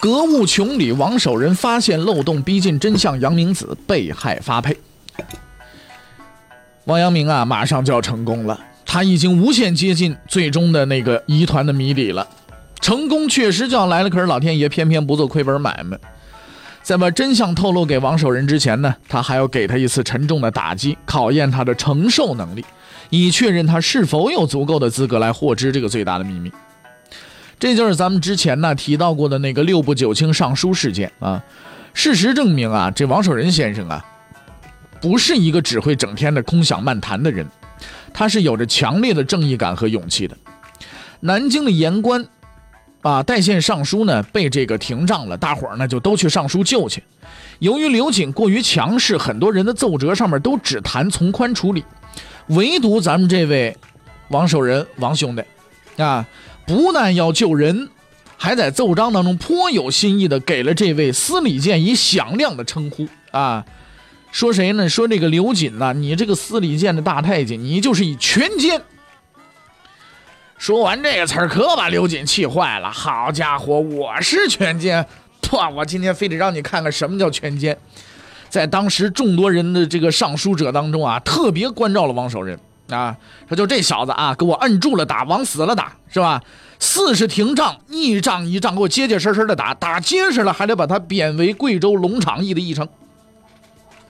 格物穷理，王守仁发现漏洞，逼近真相，杨明子被害发配。王阳明啊，马上就要成功了。他已经无限接近最终的那个疑团的谜底了，成功确实就要来了，可是老天爷偏偏不做亏本买卖，在把真相透露给王守仁之前呢，他还要给他一次沉重的打击，考验他的承受能力，以确认他是否有足够的资格来获知这个最大的秘密。这就是咱们之前呢提到过的那个六部九卿上书事件啊。事实证明啊，这王守仁先生啊，不是一个只会整天的空想漫谈的人。他是有着强烈的正义感和勇气的。南京的言官，啊，代县尚书呢被这个停杖了，大伙儿呢就都去上书救去。由于刘瑾过于强势，很多人的奏折上面都只谈从宽处理，唯独咱们这位王守仁王兄弟，啊，不但要救人，还在奏章当中颇有新意的给了这位司礼监以响亮的称呼啊。说谁呢？说这个刘瑾呐，你这个司礼监的大太监，你就是一权奸。说完这个词儿，可把刘瑾气坏了。好家伙，我是权奸！噗，我今天非得让你看看什么叫权奸。在当时众多人的这个上书者当中啊，特别关照了王守仁啊，说就这小子啊，给我摁住了打，往死了打，是吧？四十停杖，一仗一仗给我结结实实的打，打结实了还得把他贬为贵州龙场驿的驿丞。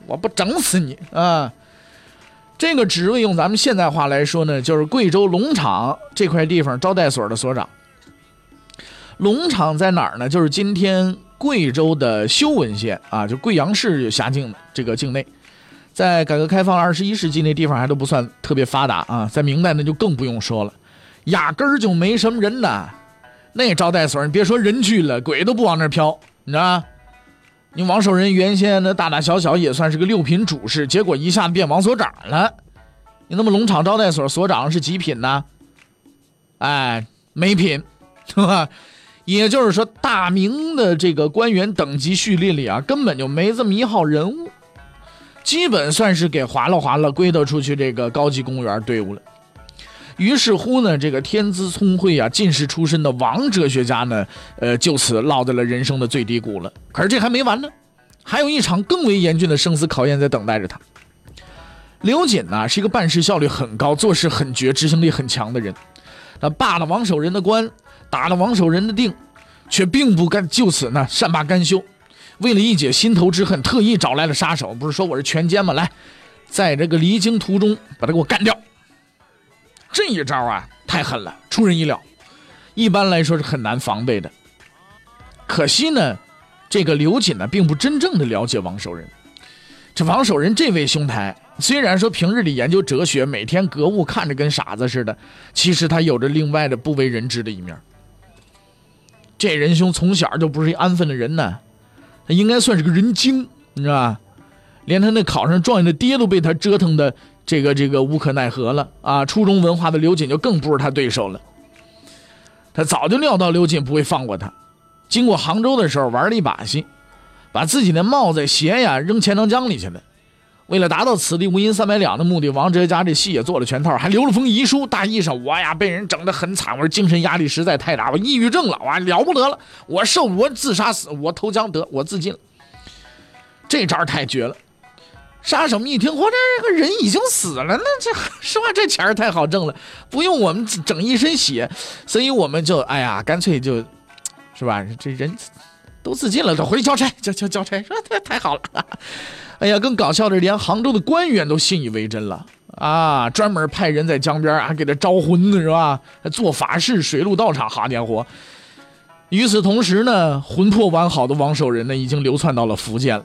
我不整死你啊！这个职位用咱们现代话来说呢，就是贵州龙场这块地方招待所的所长。龙场在哪儿呢？就是今天贵州的修文县啊，就贵阳市辖境这个境内。在改革开放二十一世纪那地方还都不算特别发达啊，在明代那就更不用说了，压根儿就没什么人呐。那招待所，你别说人去了，鬼都不往那飘，你知道吗？你王守仁原先那大大小小也算是个六品主事，结果一下变王所长了。你那么龙场招待所所长是几品呢？哎，没品，是吧？也就是说，大明的这个官员等级序列里啊，根本就没这么一号人物，基本算是给划了划了，归到出去这个高级公务员队伍了。于是乎呢，这个天资聪慧啊、进士出身的王哲学家呢，呃，就此落在了人生的最低谷了。可是这还没完呢，还有一场更为严峻的生死考验在等待着他。刘瑾呢，是一个办事效率很高、做事很绝、执行力很强的人。他罢了王守仁的官，打了王守仁的定，却并不甘就此呢善罢甘休。为了一解心头之恨，特意找来了杀手，不是说我是全奸吗？来，在这个离京途中把他给我干掉。这一招啊，太狠了，出人意料。一般来说是很难防备的。可惜呢，这个刘瑾呢，并不真正的了解王守仁。这王守仁这位兄台，虽然说平日里研究哲学，每天格物，看着跟傻子似的，其实他有着另外的不为人知的一面。这仁兄从小就不是一安分的人呢，他应该算是个人精，你知道吧？连他那考上状元的爹都被他折腾的。这个这个无可奈何了啊！初中文化的刘瑾就更不是他对手了。他早就料到刘瑾不会放过他，经过杭州的时候玩了一把戏，把自己的帽子鞋呀扔钱塘江里去了。为了达到此地无银三百两的目的，王哲家这戏也做了全套，还留了封遗书。大意上，我呀被人整得很惨，我说精神压力实在太大，我抑郁症了，哇，了不得了！我受我自杀死，我投江得，我自尽了。这招太绝了。杀手们一听，我这个人已经死了，那这实话这钱儿太好挣了，不用我们整一身血，所以我们就哎呀，干脆就，是吧？这人都自尽了，都回去交差，交交交差，说 太太好了。哎呀，更搞笑的是，连杭州的官员都信以为真了啊，专门派人在江边啊给他招魂呢，是吧？做法事，水陆道场，好家伙！与此同时呢，魂魄完好的王守仁呢，已经流窜到了福建了。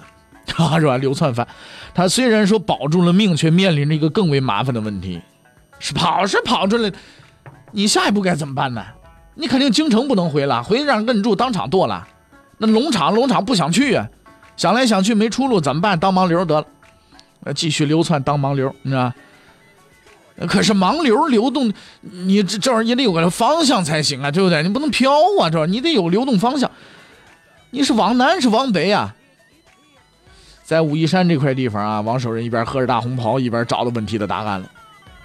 啊，是吧？流窜犯，他虽然说保住了命，却面临着一个更为麻烦的问题：是跑是跑出来，你下一步该怎么办呢？你肯定京城不能回了，回去让人摁住，当场剁了。那龙场，龙场不想去啊，想来想去没出路，怎么办？当盲流得了，继续流窜当盲流，你知道可是盲流流动，你这这玩意儿也得有个方向才行啊，对不对？你不能飘啊，这你得有流动方向。你是往南是往北啊？在武夷山这块地方啊，王守仁一边喝着大红袍，一边找到问题的答案了。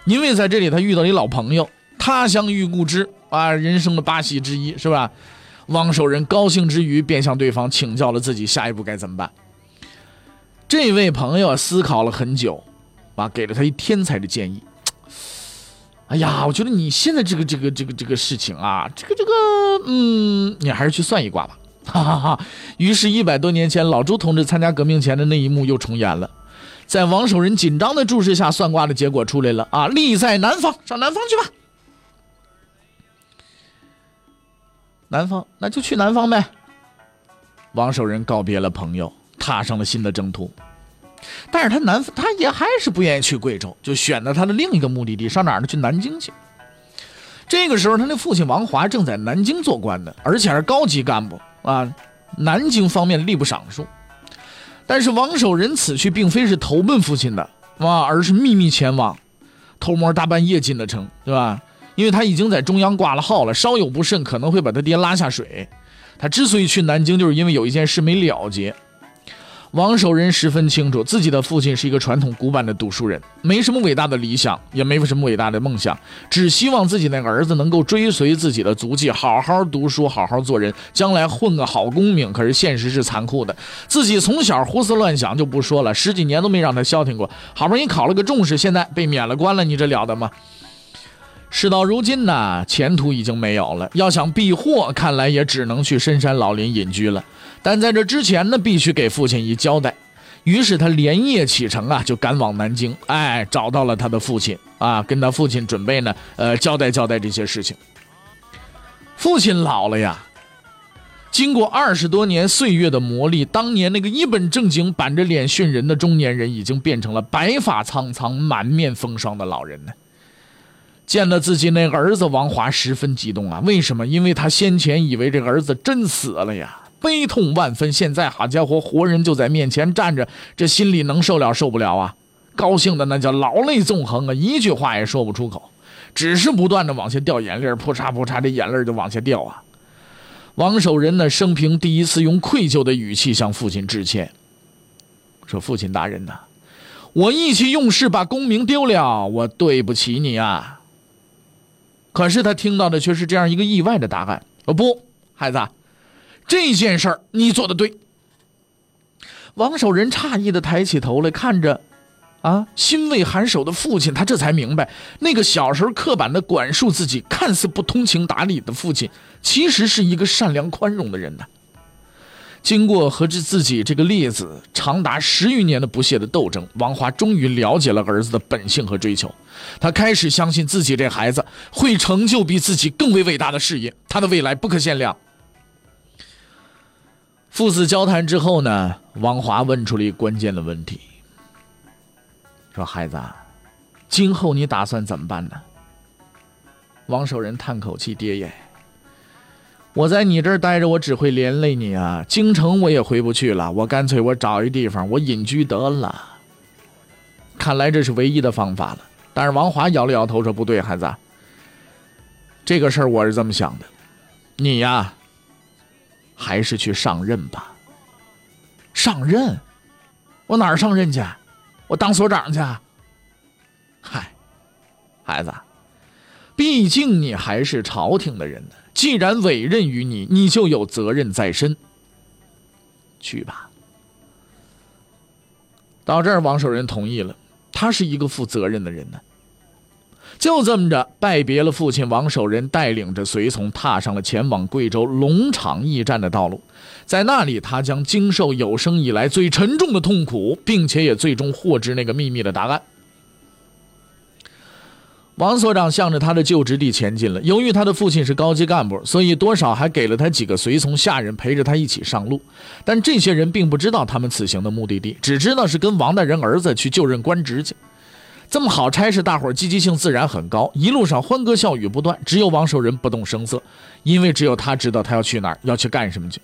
因为在这里他遇到一老朋友，他乡遇故知啊，人生的八喜之一，是吧？王守仁高兴之余，便向对方请教了自己下一步该怎么办。这位朋友思考了很久，啊，给了他一天才的建议。哎呀，我觉得你现在这个这个这个这个事情啊，这个这个，嗯，你还是去算一卦吧。哈哈哈。于是，一百多年前老朱同志参加革命前的那一幕又重演了。在王守仁紧张的注视下，算卦的结果出来了啊！利在南方，上南方去吧。南方，那就去南方呗。王守仁告别了朋友，踏上了新的征途。但是他南，他也还是不愿意去贵州，就选择他的另一个目的地，上哪儿呢？去南京去。这个时候，他的父亲王华正在南京做官呢，而且是高级干部啊，南京方面吏部尚书。但是王守仁此去并非是投奔父亲的啊，而是秘密前往，偷摸大半夜进了城，对吧？因为他已经在中央挂了号了，稍有不慎可能会把他爹拉下水。他之所以去南京，就是因为有一件事没了结。王守仁十分清楚，自己的父亲是一个传统古板的读书人，没什么伟大的理想，也没什么伟大的梦想，只希望自己那个儿子能够追随自己的足迹，好好读书，好好做人，将来混个好功名。可是现实是残酷的，自己从小胡思乱想就不说了，十几年都没让他消停过，好不容易考了个重视，现在被免了官了，你这了得吗？事到如今呢，前途已经没有了，要想避祸，看来也只能去深山老林隐居了。但在这之前呢，必须给父亲一交代。于是他连夜启程啊，就赶往南京。哎，找到了他的父亲啊，跟他父亲准备呢，呃，交代交代这些事情。父亲老了呀，经过二十多年岁月的磨砺，当年那个一本正经板着脸训人的中年人，已经变成了白发苍苍、满面风霜的老人呢。见了自己那儿子王华，十分激动啊！为什么？因为他先前以为这个儿子真死了呀。悲痛万分，现在好家伙，活人就在面前站着，这心里能受了受不了啊？高兴的那叫老泪纵横啊，一句话也说不出口，只是不断的往下掉眼泪，扑嚓扑嚓，这眼泪就往下掉啊。王守仁呢，生平第一次用愧疚的语气向父亲致歉，说：“父亲大人呐，我意气用事，把功名丢了，我对不起你啊。”可是他听到的却是这样一个意外的答案：“哦不，孩子。”这件事儿你做的对。王守仁诧异的抬起头来看着，啊，欣慰寒首的父亲，他这才明白，那个小时候刻板的管束自己、看似不通情达理的父亲，其实是一个善良宽容的人呢。经过和这自己这个例子长达十余年的不懈的斗争，王华终于了解了儿子的本性和追求，他开始相信自己这孩子会成就比自己更为伟大的事业，他的未来不可限量。父子交谈之后呢，王华问出了一个关键的问题：“说孩子，今后你打算怎么办呢？”王守仁叹口气：“爹爷，我在你这儿待着，我只会连累你啊！京城我也回不去了，我干脆我找一地方我隐居得了。看来这是唯一的方法了。”但是王华摇了摇头说：“不对，孩子，这个事儿我是这么想的，你呀。”还是去上任吧。上任？我哪儿上任去？我当所长去？嗨，孩子，毕竟你还是朝廷的人呢。既然委任于你，你就有责任在身。去吧。到这儿，王守仁同意了。他是一个负责任的人呢。就这么着，拜别了父亲王守仁，带领着随从踏上了前往贵州龙场驿站的道路。在那里，他将经受有生以来最沉重的痛苦，并且也最终获知那个秘密的答案。王所长向着他的就职地前进了。由于他的父亲是高级干部，所以多少还给了他几个随从下人陪着他一起上路。但这些人并不知道他们此行的目的地，只知道是跟王大人儿子去就任官职去。这么好差事，大伙积极性自然很高，一路上欢歌笑语不断。只有王守仁不动声色，因为只有他知道他要去哪儿，要去干什么去。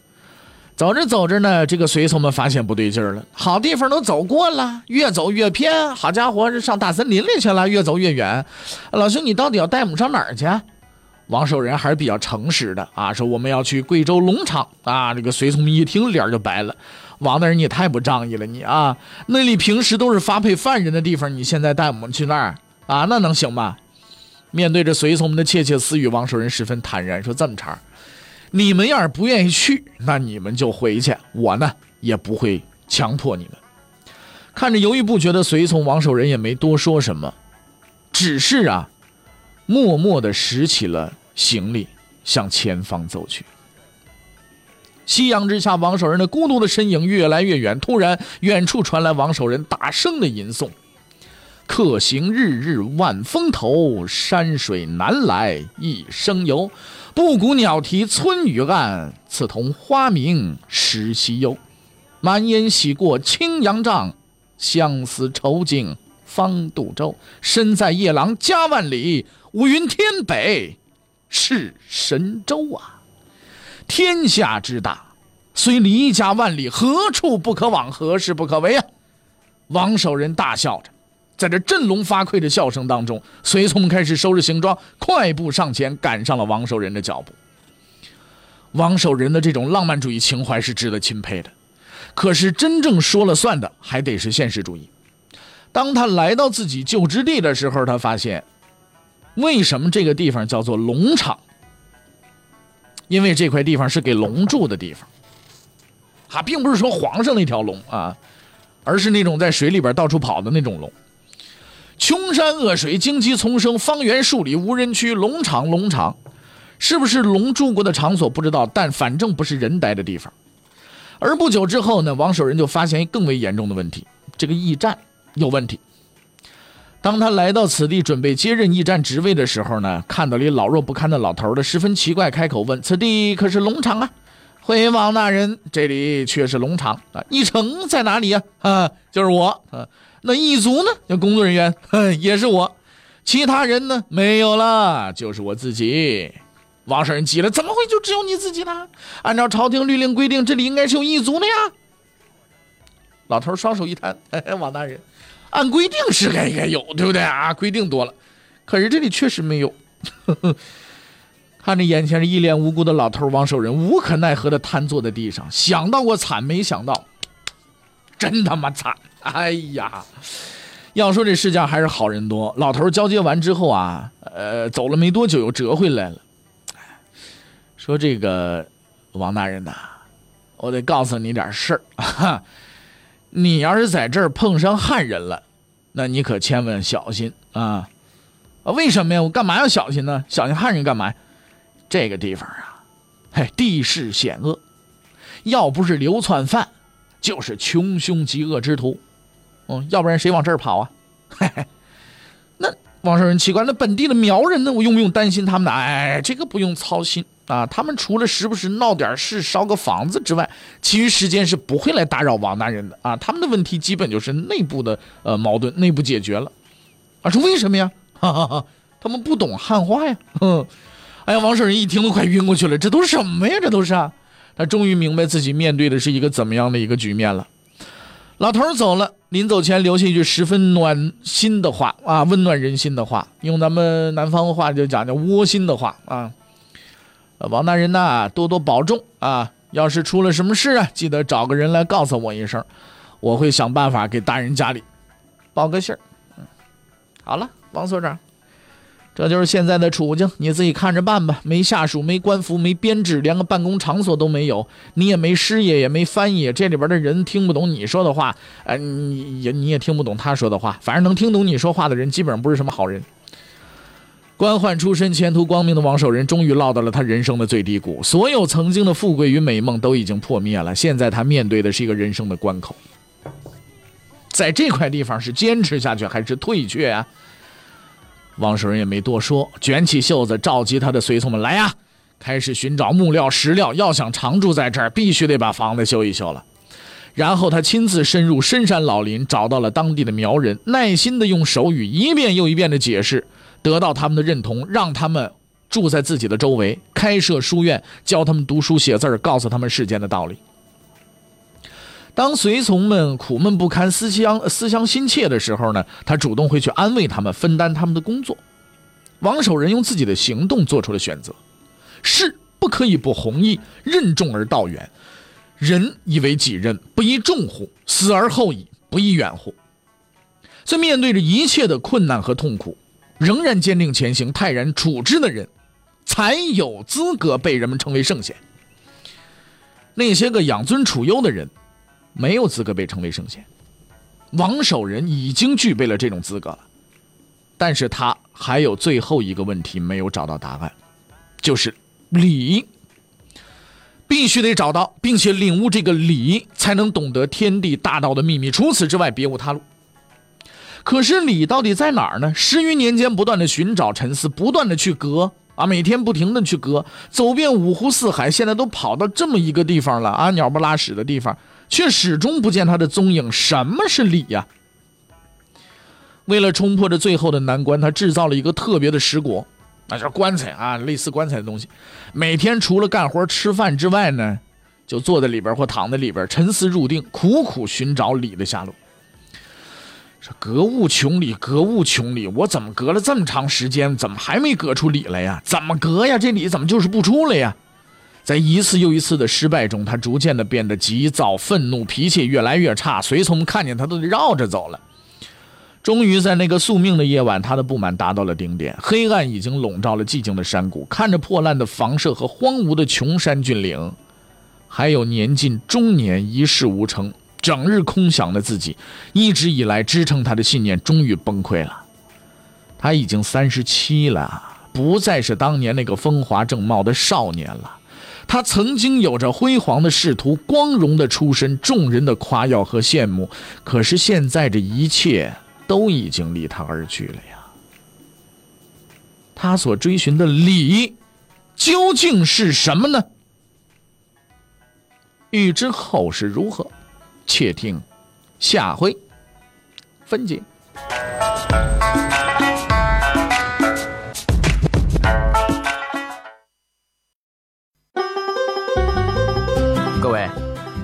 走着走着呢，这个随从们发现不对劲儿了，好地方都走过了，越走越偏。好家伙，这上大森林里去了，越走越远。老兄，你到底要带我们上哪儿去？王守仁还是比较诚实的啊，说我们要去贵州龙场啊。这个随从们一听脸就白了，王大人你也太不仗义了，你啊，那里平时都是发配犯人的地方，你现在带我们去那儿啊，那能行吗？面对着随从们的窃窃私语，王守仁十分坦然说：“这么茬。”你们要是不愿意去，那你们就回去。我呢也不会强迫你们。看着犹豫不决的随从，王守仁也没多说什么，只是啊，默默地拾起了行李，向前方走去。夕阳之下，王守仁的孤独的身影越来越远。突然，远处传来王守仁大声的吟诵：“客行日日万峰头，山水难来一生游。”布谷鸟啼村雨暗，刺桐花明时西幽。满烟洗过青阳帐，相思愁尽方渡舟。身在夜郎家万里，五云天北是神州啊！天下之大，虽离家万里，何处不可往，何事不可为啊！王守仁大笑着。在这振聋发聩的笑声当中，随从开始收拾行装，快步上前，赶上了王守仁的脚步。王守仁的这种浪漫主义情怀是值得钦佩的，可是真正说了算的还得是现实主义。当他来到自己就职地的时候，他发现，为什么这个地方叫做龙场？因为这块地方是给龙住的地方，啊，并不是说皇上那条龙啊，而是那种在水里边到处跑的那种龙。穷山恶水，荆棘丛生，方圆数里无人区。龙场，龙场，是不是龙住过的场所？不知道，但反正不是人待的地方。而不久之后呢，王守仁就发现一更为严重的问题：这个驿站有问题。当他来到此地准备接任驿站职位的时候呢，看到一老弱不堪的老头的十分奇怪，开口问：“此地可是龙场啊？”“回王大人，这里却是龙场啊！驿丞在哪里呀？”“啊，就是我啊。”那一族呢？那工作人员，哼，也是我。其他人呢？没有了，就是我自己。王守仁急了，怎么会就只有你自己呢？按照朝廷律令规定，这里应该是有一族的呀。老头双手一摊，王大人，按规定是该应该有，对不对啊？规定多了，可是这里确实没有。看着眼前这一脸无辜的老头，王守仁无可奈何的瘫坐在地上。想到过惨，没想到，真他妈惨。哎呀，要说这世界上还是好人多。老头交接完之后啊，呃，走了没多久又折回来了。说这个王大人呐，我得告诉你点事儿。你要是在这儿碰上汉人了，那你可千万小心啊！啊，为什么呀？我干嘛要小心呢？小心汉人干嘛？这个地方啊，嘿，地势险恶，要不是流窜犯，就是穷凶极恶之徒。嗯，要不然谁往这儿跑啊？嘿嘿，那王守仁奇怪，那本地的苗人呢？我用不用担心他们呢？哎，这个不用操心啊。他们除了时不时闹点事、烧个房子之外，其余时间是不会来打扰王大人的啊。他们的问题基本就是内部的呃矛盾，内部解决了。啊，是为什么呀？哈哈哈，他们不懂汉话呀。哼，哎呀，王守仁一听都快晕过去了。这都什么呀？这都是啊。他终于明白自己面对的是一个怎么样的一个局面了。老头走了，临走前留下一句十分暖心的话啊，温暖人心的话，用咱们南方话就讲叫窝心的话啊。王大人呐，多多保重啊！要是出了什么事啊，记得找个人来告诉我一声，我会想办法给大人家里报个信儿。嗯，好了，王所长。这就是现在的处境，你自己看着办吧。没下属，没官服，没编制，连个办公场所都没有。你也没师爷，也没翻译，这里边的人听不懂你说的话，哎，你也你也听不懂他说的话。反正能听懂你说话的人，基本上不是什么好人。官宦出身、前途光明的王守仁，终于落到了他人生的最低谷。所有曾经的富贵与美梦都已经破灭了。现在他面对的是一个人生的关口，在这块地方是坚持下去还是退却啊？王守仁也没多说，卷起袖子，召集他的随从们来呀，开始寻找木料、石料。要想常住在这儿，必须得把房子修一修了。然后他亲自深入深山老林，找到了当地的苗人，耐心地用手语一遍又一遍地解释，得到他们的认同，让他们住在自己的周围，开设书院，教他们读书写字告诉他们世间的道理。当随从们苦闷不堪、思乡思乡心切的时候呢，他主动会去安慰他们，分担他们的工作。王守仁用自己的行动做出了选择：事不可以不弘毅，任重而道远；人以为己任，不亦重乎？死而后已，不亦远乎？所以，面对着一切的困难和痛苦，仍然坚定前行、泰然处之的人，才有资格被人们称为圣贤。那些个养尊处优的人，没有资格被称为圣贤。王守仁已经具备了这种资格了，但是他还有最后一个问题没有找到答案，就是礼，必须得找到，并且领悟这个礼，才能懂得天地大道的秘密。除此之外，别无他路。可是礼到底在哪儿呢？十余年间不断的寻找沉思，不断的去隔啊，每天不停的去隔，走遍五湖四海，现在都跑到这么一个地方了啊，鸟不拉屎的地方，却始终不见他的踪影。什么是礼呀？为了冲破这最后的难关，他制造了一个特别的石椁，那叫棺材啊，类似棺材的东西。每天除了干活吃饭之外呢，就坐在里边或躺在里边沉思入定，苦苦寻找礼的下落。这格物穷理，格物穷理，我怎么隔了这么长时间，怎么还没隔出理来呀？怎么隔呀？这理怎么就是不出来呀？在一次又一次的失败中，他逐渐的变得急躁、愤怒，脾气越来越差。随从看见他都得绕着走了。终于在那个宿命的夜晚，他的不满达到了顶点。黑暗已经笼罩了寂静的山谷，看着破烂的房舍和荒芜的穷山峻岭，还有年近中年、一事无成。整日空想的自己，一直以来支撑他的信念终于崩溃了。他已经三十七了，不再是当年那个风华正茂的少年了。他曾经有着辉煌的仕途、光荣的出身、众人的夸耀和羡慕，可是现在这一切都已经离他而去了呀。他所追寻的理，究竟是什么呢？欲知后事如何？且听下回分解。